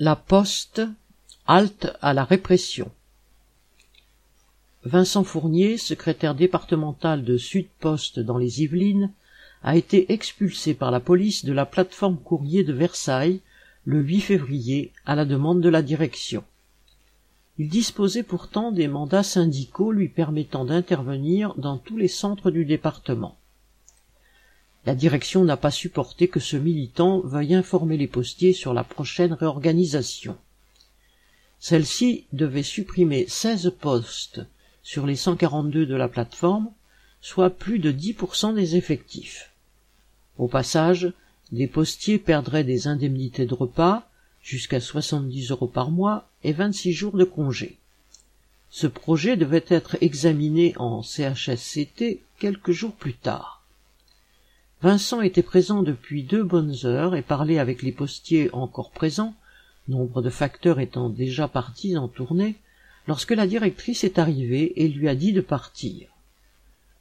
La Poste, halte à la répression. Vincent Fournier, secrétaire départemental de Sud Poste dans les Yvelines, a été expulsé par la police de la plateforme courrier de Versailles le 8 février à la demande de la direction. Il disposait pourtant des mandats syndicaux lui permettant d'intervenir dans tous les centres du département. La direction n'a pas supporté que ce militant veuille informer les postiers sur la prochaine réorganisation. Celle-ci devait supprimer 16 postes sur les 142 de la plateforme, soit plus de 10% des effectifs. Au passage, des postiers perdraient des indemnités de repas, jusqu'à 70 euros par mois et 26 jours de congé. Ce projet devait être examiné en CHSCT quelques jours plus tard. Vincent était présent depuis deux bonnes heures et parlait avec les postiers encore présents, nombre de facteurs étant déjà partis en tournée, lorsque la directrice est arrivée et lui a dit de partir.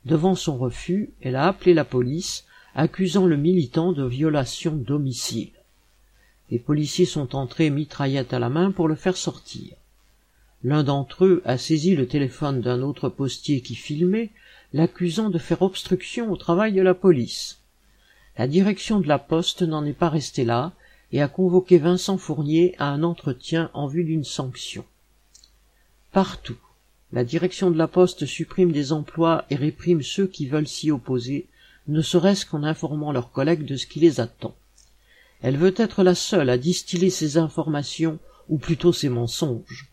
Devant son refus, elle a appelé la police, accusant le militant de violation domicile. Les policiers sont entrés mitraillette à la main pour le faire sortir. L'un d'entre eux a saisi le téléphone d'un autre postier qui filmait, l'accusant de faire obstruction au travail de la police. La direction de la poste n'en est pas restée là et a convoqué Vincent Fournier à un entretien en vue d'une sanction. Partout, la direction de la poste supprime des emplois et réprime ceux qui veulent s'y opposer, ne serait-ce qu'en informant leurs collègues de ce qui les attend. Elle veut être la seule à distiller ses informations, ou plutôt ses mensonges.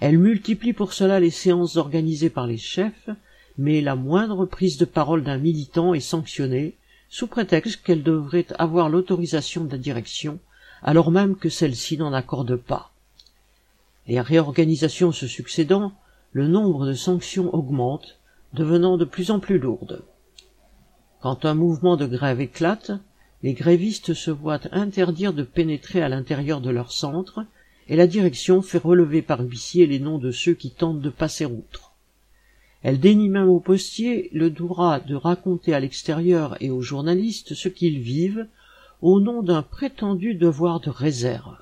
Elle multiplie pour cela les séances organisées par les chefs, mais la moindre prise de parole d'un militant est sanctionnée, sous prétexte qu'elle devrait avoir l'autorisation de la direction, alors même que celle-ci n'en accorde pas. Les réorganisations se succédant, le nombre de sanctions augmente, devenant de plus en plus lourdes. Quand un mouvement de grève éclate, les grévistes se voient interdire de pénétrer à l'intérieur de leur centre, et la direction fait relever par huissier les noms de ceux qui tentent de passer outre. Elle dénie même aux postiers le droit de raconter à l'extérieur et aux journalistes ce qu'ils vivent au nom d'un prétendu devoir de réserve.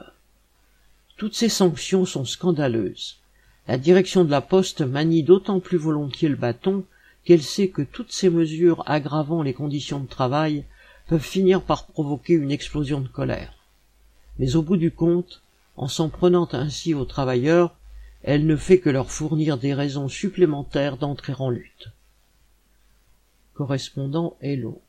Toutes ces sanctions sont scandaleuses. La direction de la poste manie d'autant plus volontiers le bâton qu'elle sait que toutes ces mesures aggravant les conditions de travail peuvent finir par provoquer une explosion de colère. Mais au bout du compte, en s'en prenant ainsi aux travailleurs, elle ne fait que leur fournir des raisons supplémentaires d'entrer en lutte. Correspondant Hello.